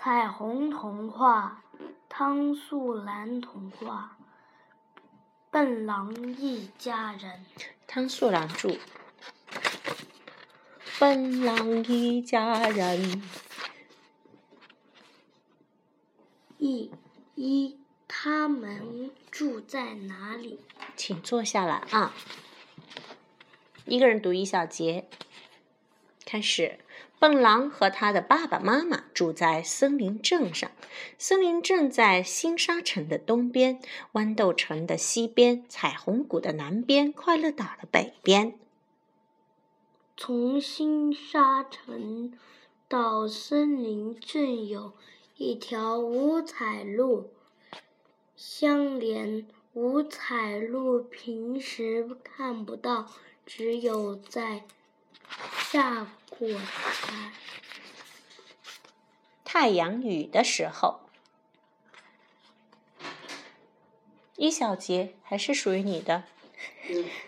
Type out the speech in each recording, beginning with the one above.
彩虹童话，汤素兰童话，笨狼一家人。汤素兰著。笨狼一家人。一一，他们住在哪里？请坐下来啊。一个人读一小节。开始。笨狼和他的爸爸妈妈住在森林镇上。森林镇在新沙城的东边，豌豆城的西边，彩虹谷的南边，快乐岛的北边。从新沙城到森林镇有一条五彩路相连。五彩路平时看不到，只有在。下过太太阳雨的时候，一小节还是属于你的。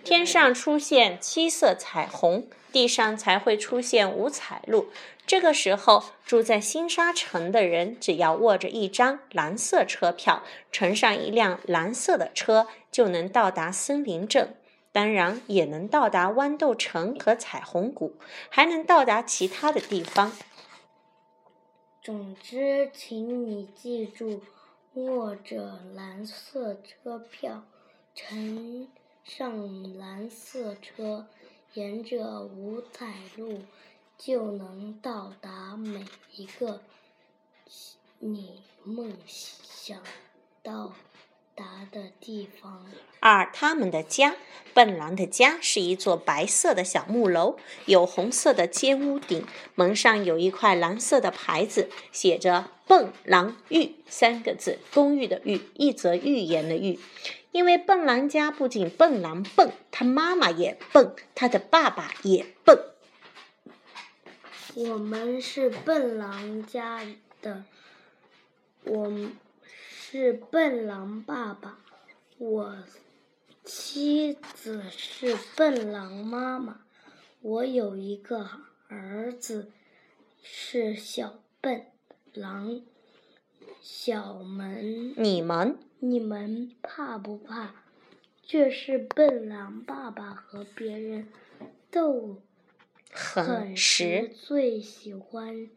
天上出现七色彩虹，地上才会出现五彩路。这个时候，住在新沙城的人只要握着一张蓝色车票，乘上一辆蓝色的车，就能到达森林镇。当然也能到达豌豆城和彩虹谷，还能到达其他的地方。总之，请你记住，握着蓝色车票，乘上蓝色车，沿着五彩路，就能到达每一个你梦想到。达的地方。二，他们的家，笨狼的家是一座白色的小木楼，有红色的尖屋顶，门上有一块蓝色的牌子，写着“笨狼寓”三个字，公寓的寓，一则寓言的寓。因为笨狼家不仅笨狼笨，他妈妈也笨，他的爸爸也笨。我们是笨狼家的，我。是笨狼爸爸，我妻子是笨狼妈妈，我有一个儿子是小笨狼。小门，你们，你们怕不怕？这是笨狼爸爸和别人斗很时最喜欢。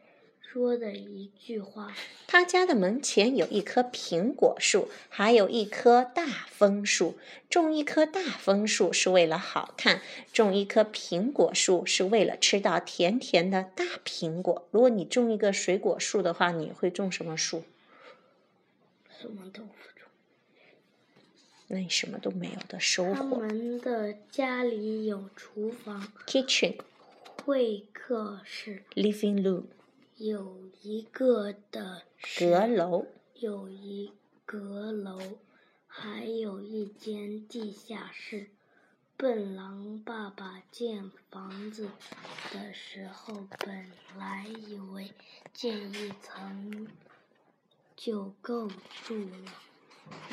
说的一句话。他家的门前有一棵苹果树，还有一棵大枫树。种一棵大枫树是为了好看，种一棵苹果树是为了吃到甜甜的大苹果。如果你种一个水果树的话，你会种什么树？什么都不种。那你什么都没有的收获。他们的家里有厨房，kitchen，会客室，living room。有一个的阁楼，有一阁楼，还有一间地下室。笨狼爸爸建房子的时候，本来以为建一层就够住了，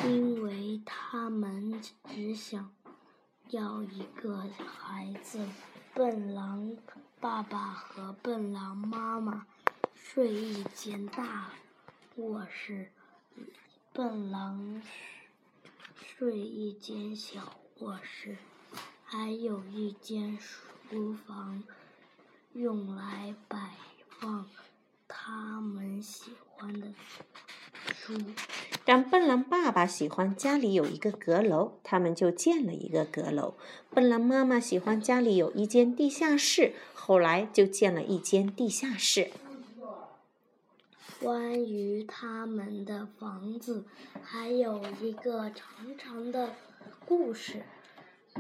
因为他们只想要一个孩子。笨狼爸爸和笨狼妈妈。睡一间大卧室，笨狼睡一间小卧室，还有一间书房，用来摆放他们喜欢的书。当笨狼爸爸喜欢家里有一个阁楼，他们就建了一个阁楼；笨狼妈妈喜欢家里有一间地下室，后来就建了一间地下室。关于他们的房子，还有一个长长的故事。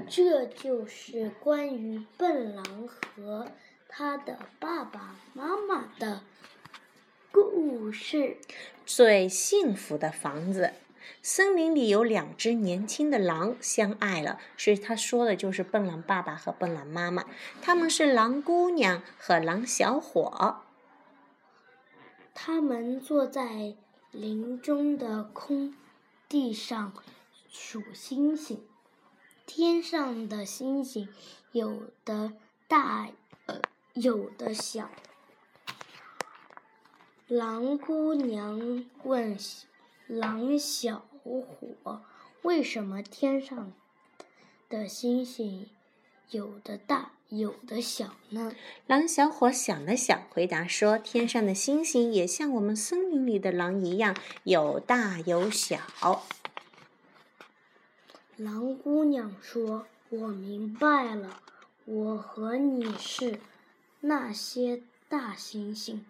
这就是关于笨狼和他的爸爸妈妈的故事。最幸福的房子。森林里有两只年轻的狼相爱了，所以他说的就是笨狼爸爸和笨狼妈妈。他们是狼姑娘和狼小伙。他们坐在林中的空地上数星星。天上的星星有的大，呃，有的小。狼姑娘问狼小伙：“为什么天上的星星有的大，有的小呢？”狼小伙想了想，回答说：“天上的星星也像我们森林里的狼一样，有大有小。”狼姑娘说：“我明白了，我和你是那些大星星，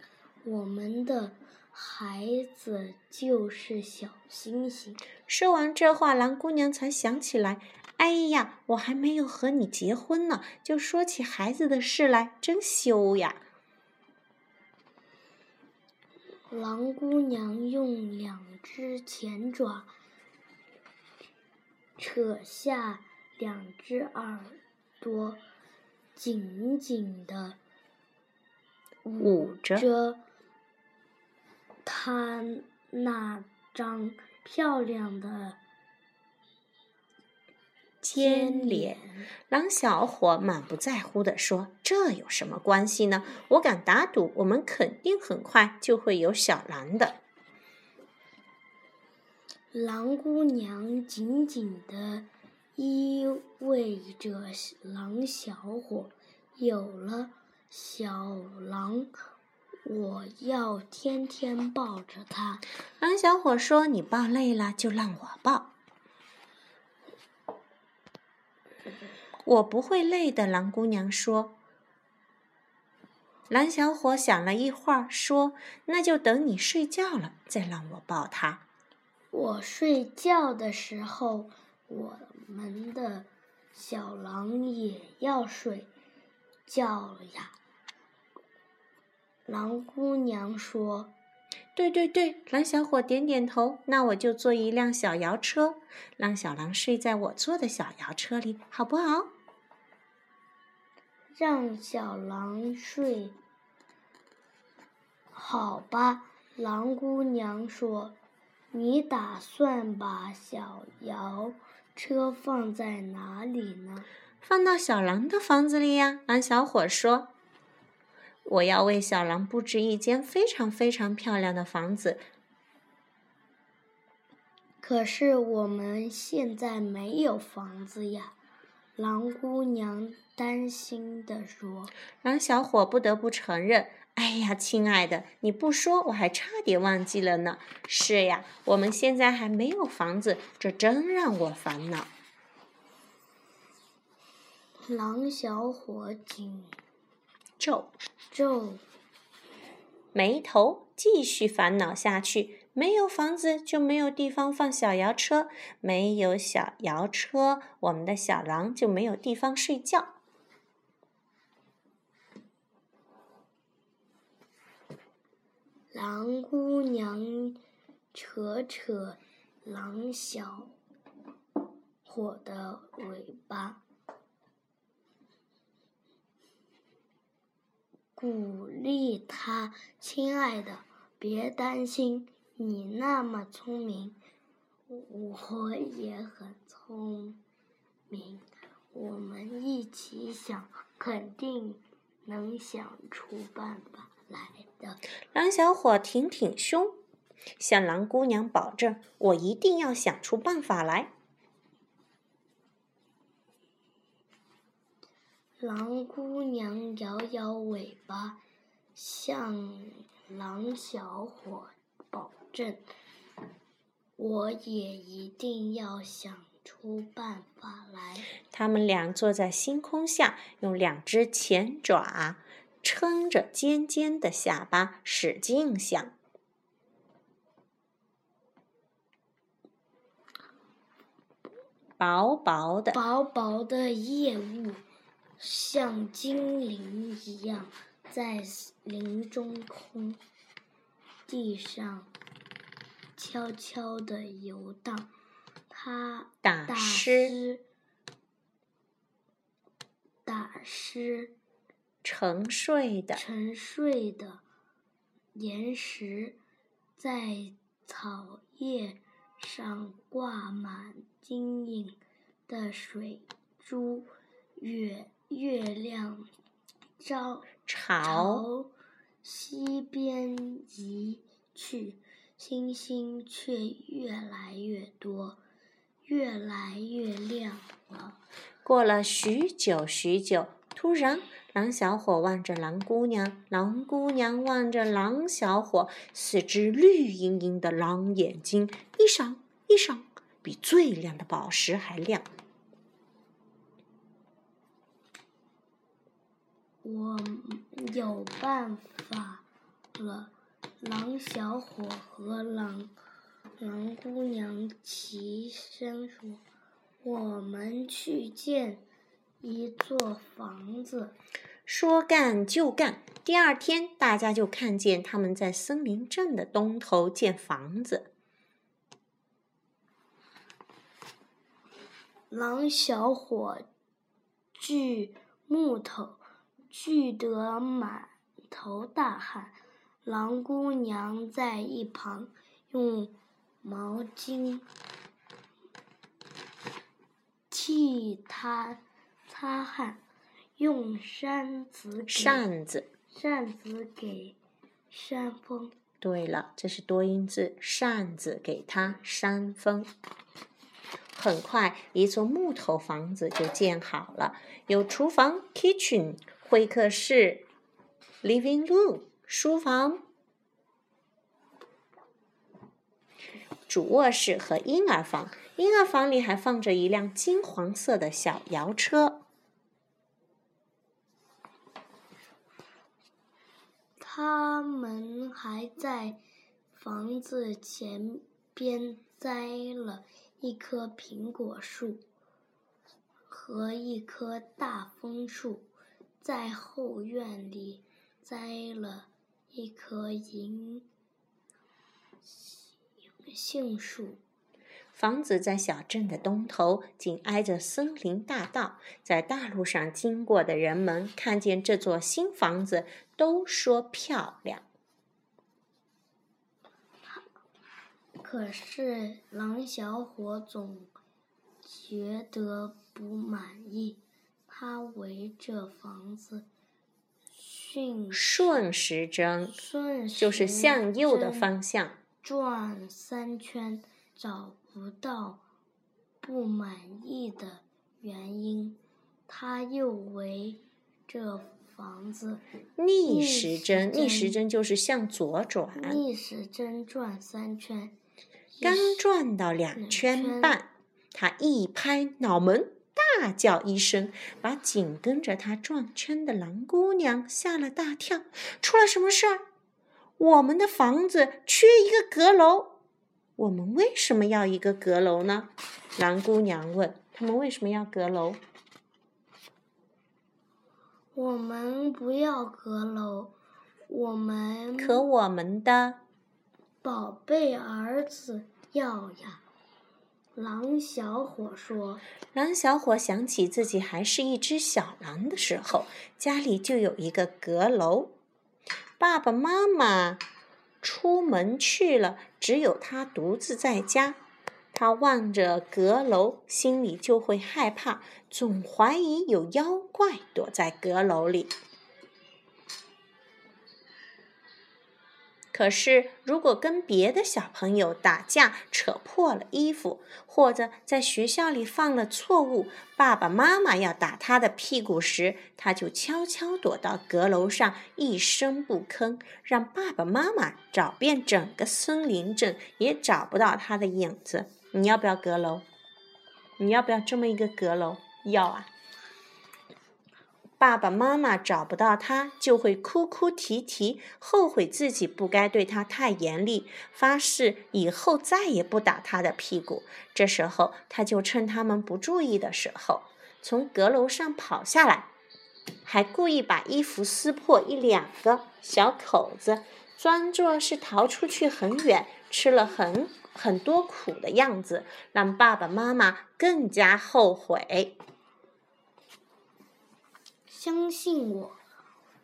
我们的孩子就是小星星。”说完这话，狼姑娘才想起来：“哎呀，我还没有和你结婚呢，就说起孩子的事来，真羞呀！”狼姑娘用两只前爪。扯下两只耳朵，紧紧的捂着他那张漂亮的尖脸。狼小伙满不在乎地说：“这有什么关系呢？我敢打赌，我们肯定很快就会有小狼的。”狼姑娘紧紧地依偎着狼小伙。有了小狼，我要天天抱着它。狼小伙说：“你抱累了，就让我抱。”我不会累的，狼姑娘说。狼小伙想了一会儿，说：“那就等你睡觉了，再让我抱它。”我睡觉的时候，我们的小狼也要睡觉了呀。狼姑娘说：“对对对。”蓝小伙点点头。那我就坐一辆小摇车，让小狼睡在我坐的小摇车里，好不好？让小狼睡，好吧。狼姑娘说。你打算把小摇车放在哪里呢？放到小狼的房子里呀。狼小伙说：“我要为小狼布置一间非常非常漂亮的房子。”可是我们现在没有房子呀。狼姑娘担心地说。狼小伙不得不承认。哎呀，亲爱的，你不说我还差点忘记了呢。是呀，我们现在还没有房子，这真让我烦恼。狼小伙紧皱皱眉头，继续烦恼下去。没有房子，就没有地方放小摇车；没有小摇车，我们的小狼就没有地方睡觉。狼姑娘扯扯狼小伙的尾巴，鼓励他：“亲爱的，别担心，你那么聪明，我也很聪明，我们一起想，肯定能想出办法来的。”狼小伙挺挺胸，向狼姑娘保证：“我一定要想出办法来。”狼姑娘摇摇尾巴，向狼小伙保证：“我也一定要想出办法来。”他们俩坐在星空下，用两只前爪。撑着尖尖的下巴，使劲想。薄薄的、薄薄的夜雾，像精灵一样在林中空地上悄悄地游荡。它打湿，打湿。沉睡的沉睡的岩石，在草叶上挂满晶莹的水珠。月月亮照朝西边移，去，星星却越来越多，越来越亮了。过了许久许久，突然，狼小伙望着狼姑娘，狼姑娘望着狼小伙，四只绿莹莹的狼眼睛一闪一闪，比最亮的宝石还亮。我有办法了！狼小伙和狼狼姑娘齐声说：“我们去建一座房子。”说干就干，第二天大家就看见他们在森林镇的东头建房子。狼小伙锯木头。聚得满头大汗，狼姑娘在一旁用毛巾替他擦汗，用扇子扇子扇子给扇风。对了，这是多音字，扇子给他扇风。很快，一座木头房子就建好了，有厨房 （kitchen）。会客室，living room，书房，主卧室和婴儿房。婴儿房里还放着一辆金黄色的小摇车。他们还在房子前边栽了一棵苹果树和一棵大枫树。在后院里栽了一棵银杏树。房子在小镇的东头，紧挨着森林大道。在大路上经过的人们看见这座新房子，都说漂亮。可是狼小伙总觉得不满意。他围着房子顺顺时针，顺就是向右的方向转三圈，找不到不满意的原因。他又围着房子逆时针，逆时针就是向左转，逆时针转三圈，刚转到两圈半，他一拍脑门。大叫一声，把紧跟着他转圈的狼姑娘吓了大跳。出了什么事儿？我们的房子缺一个阁楼。我们为什么要一个阁楼呢？狼姑娘问。他们为什么要阁楼？我们不要阁楼，我们可我们的宝贝儿子要呀。狼小伙说：“狼小伙想起自己还是一只小狼的时候，家里就有一个阁楼。爸爸妈妈出门去了，只有他独自在家。他望着阁楼，心里就会害怕，总怀疑有妖怪躲在阁楼里。”可是，如果跟别的小朋友打架，扯破了衣服，或者在学校里犯了错误，爸爸妈妈要打他的屁股时，他就悄悄躲到阁楼上，一声不吭，让爸爸妈妈找遍整个森林镇也找不到他的影子。你要不要阁楼？你要不要这么一个阁楼？要啊！爸爸妈妈找不到他，就会哭哭啼啼，后悔自己不该对他太严厉，发誓以后再也不打他的屁股。这时候，他就趁他们不注意的时候，从阁楼上跑下来，还故意把衣服撕破一两个小口子，装作是逃出去很远，吃了很很多苦的样子，让爸爸妈妈更加后悔。相信我，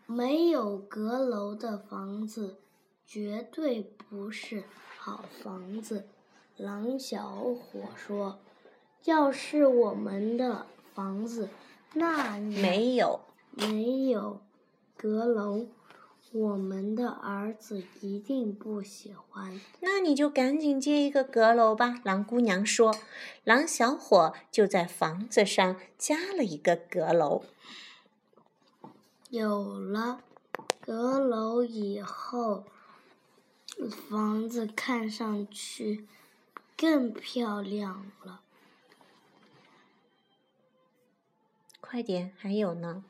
没有阁楼的房子绝对不是好房子。狼小伙说：“要是我们的房子那没有没有阁楼，我们的儿子一定不喜欢。那你就赶紧建一个阁楼吧。”狼姑娘说。狼小伙就在房子上加了一个阁楼。有了阁楼以后，房子看上去更漂亮了。快点，还有呢。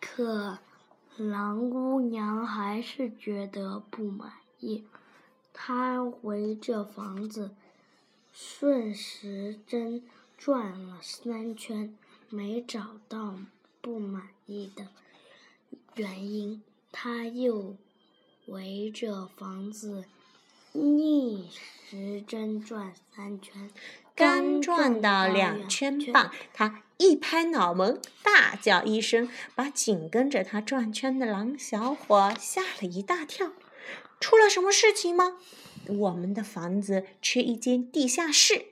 可狼姑娘还是觉得不满意，她围着房子顺时针转了三圈，没找到不满意的原因。他又围着房子逆时针转三圈。刚转到两圈半，他一拍脑门，大叫一声，把紧跟着他转圈的狼小伙吓了一大跳。出了什么事情吗？我们的房子缺一间地下室。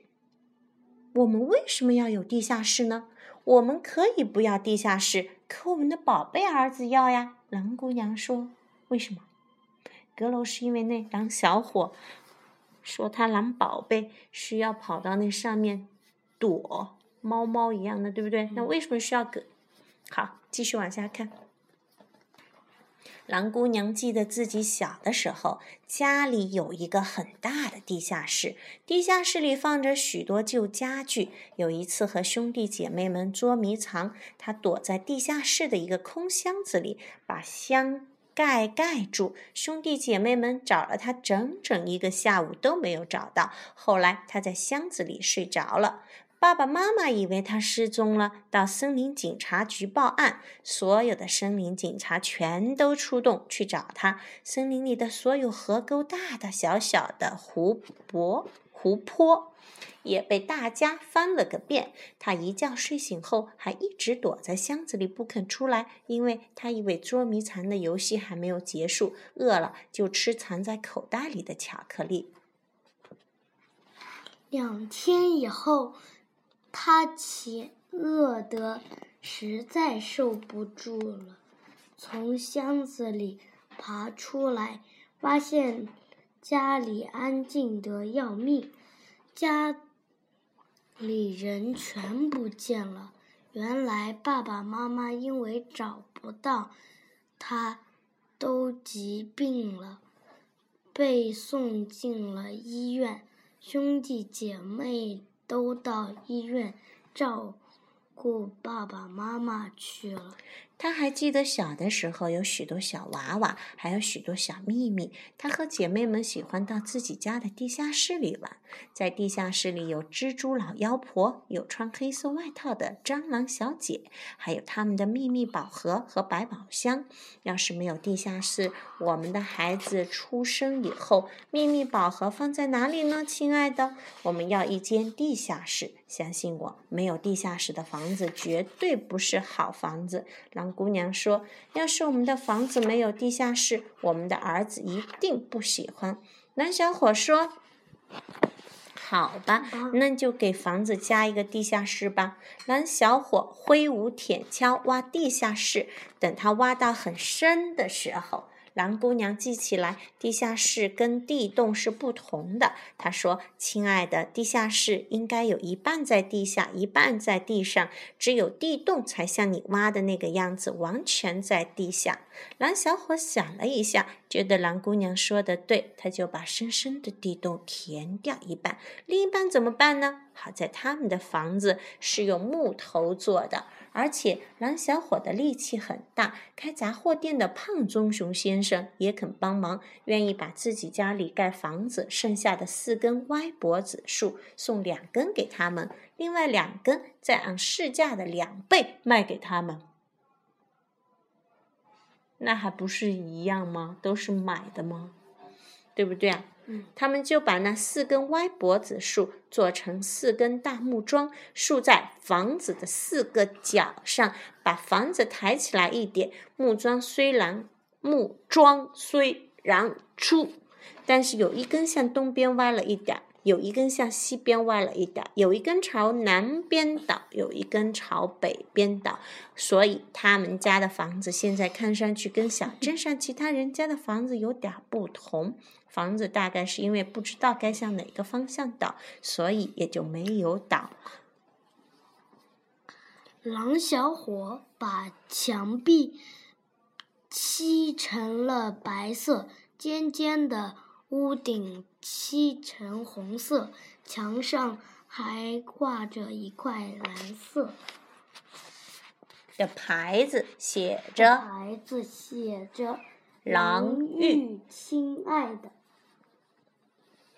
我们为什么要有地下室呢？我们可以不要地下室，可我们的宝贝儿子要呀。狼姑娘说：“为什么？阁楼是因为那狼小伙。”说他狼宝贝需要跑到那上面躲，猫猫一样的，对不对？那为什么需要阁？好，继续往下看。狼姑娘记得自己小的时候，家里有一个很大的地下室，地下室里放着许多旧家具。有一次和兄弟姐妹们捉迷藏，她躲在地下室的一个空箱子里，把箱。盖盖住，兄弟姐妹们找了她整整一个下午都没有找到。后来她在箱子里睡着了，爸爸妈妈以为他失踪了，到森林警察局报案。所有的森林警察全都出动去找他。森林里的所有河沟、大大小小的湖泊、湖泊。也被大家翻了个遍。他一觉睡醒后，还一直躲在箱子里不肯出来，因为他以为捉迷藏的游戏还没有结束，饿了就吃藏在口袋里的巧克力。两天以后，他饥饿得实在受不住了，从箱子里爬出来，发现家里安静得要命，家。里人全不见了。原来爸爸妈妈因为找不到他，都疾病了，被送进了医院。兄弟姐妹都到医院照顾爸爸妈妈去了。他还记得小的时候有许多小娃娃，还有许多小秘密。他和姐妹们喜欢到自己家的地下室里玩，在地下室里有蜘蛛老妖婆，有穿黑色外套的蟑螂小姐，还有他们的秘密宝盒和百宝箱。要是没有地下室，我们的孩子出生以后，秘密宝盒放在哪里呢？亲爱的，我们要一间地下室。相信我，没有地下室的房子绝对不是好房子。姑娘说：“要是我们的房子没有地下室，我们的儿子一定不喜欢。”蓝小伙说：“好吧，那就给房子加一个地下室吧。”蓝小伙挥舞铁锹挖地下室，等他挖到很深的时候。狼姑娘记起来，地下室跟地洞是不同的。她说：“亲爱的，地下室应该有一半在地下，一半在地上。只有地洞才像你挖的那个样子，完全在地下。”狼小伙想了一下，觉得狼姑娘说的对，他就把深深的地洞填掉一半，另一半怎么办呢？好在他们的房子是用木头做的。而且狼小伙的力气很大，开杂货店的胖棕熊先生也肯帮忙，愿意把自己家里盖房子剩下的四根歪脖子树送两根给他们，另外两根再按市价的两倍卖给他们。那还不是一样吗？都是买的吗？对不对啊？嗯他们就把那四根歪脖子树做成四根大木桩，竖在房子的四个角上，把房子抬起来一点。木桩虽然木桩虽然粗，但是有一根向东边歪了一点，有一根向西边歪了一点，有一根朝南边倒，有一根朝北边倒，所以他们家的房子现在看上去跟小镇上其他人家的房子有点不同。房子大概是因为不知道该向哪个方向倒，所以也就没有倒。狼小伙把墙壁漆成了白色，尖尖的屋顶漆成红色，墙上还挂着一块蓝色的牌子，写着牌子写着“狼玉亲爱的”。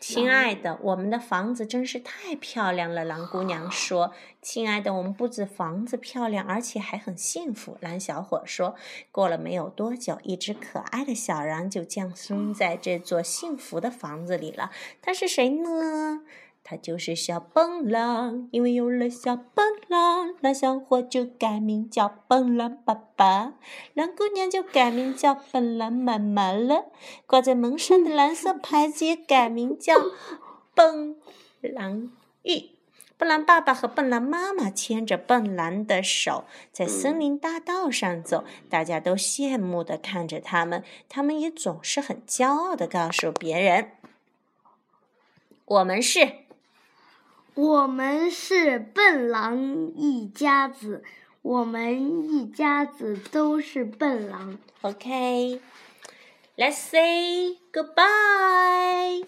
亲爱的，我们的房子真是太漂亮了。狼姑娘说：“亲爱的，我们不止房子漂亮，而且还很幸福。”狼小伙说：“过了没有多久，一只可爱的小狼就降生在这座幸福的房子里了。它是谁呢？”他就是小笨狼，因为有了小笨狼，狼小伙就改名叫笨狼爸爸，狼姑娘就改名叫笨狼妈妈了。挂在门上的蓝色牌子也改名叫笨狼玉。笨狼爸爸和笨狼妈妈牵着笨狼的手，在森林大道上走，大家都羡慕的看着他们，他们也总是很骄傲的告诉别人：“我们是。”我们是笨狼一家子，我们一家子都是笨狼。OK，Let's say goodbye.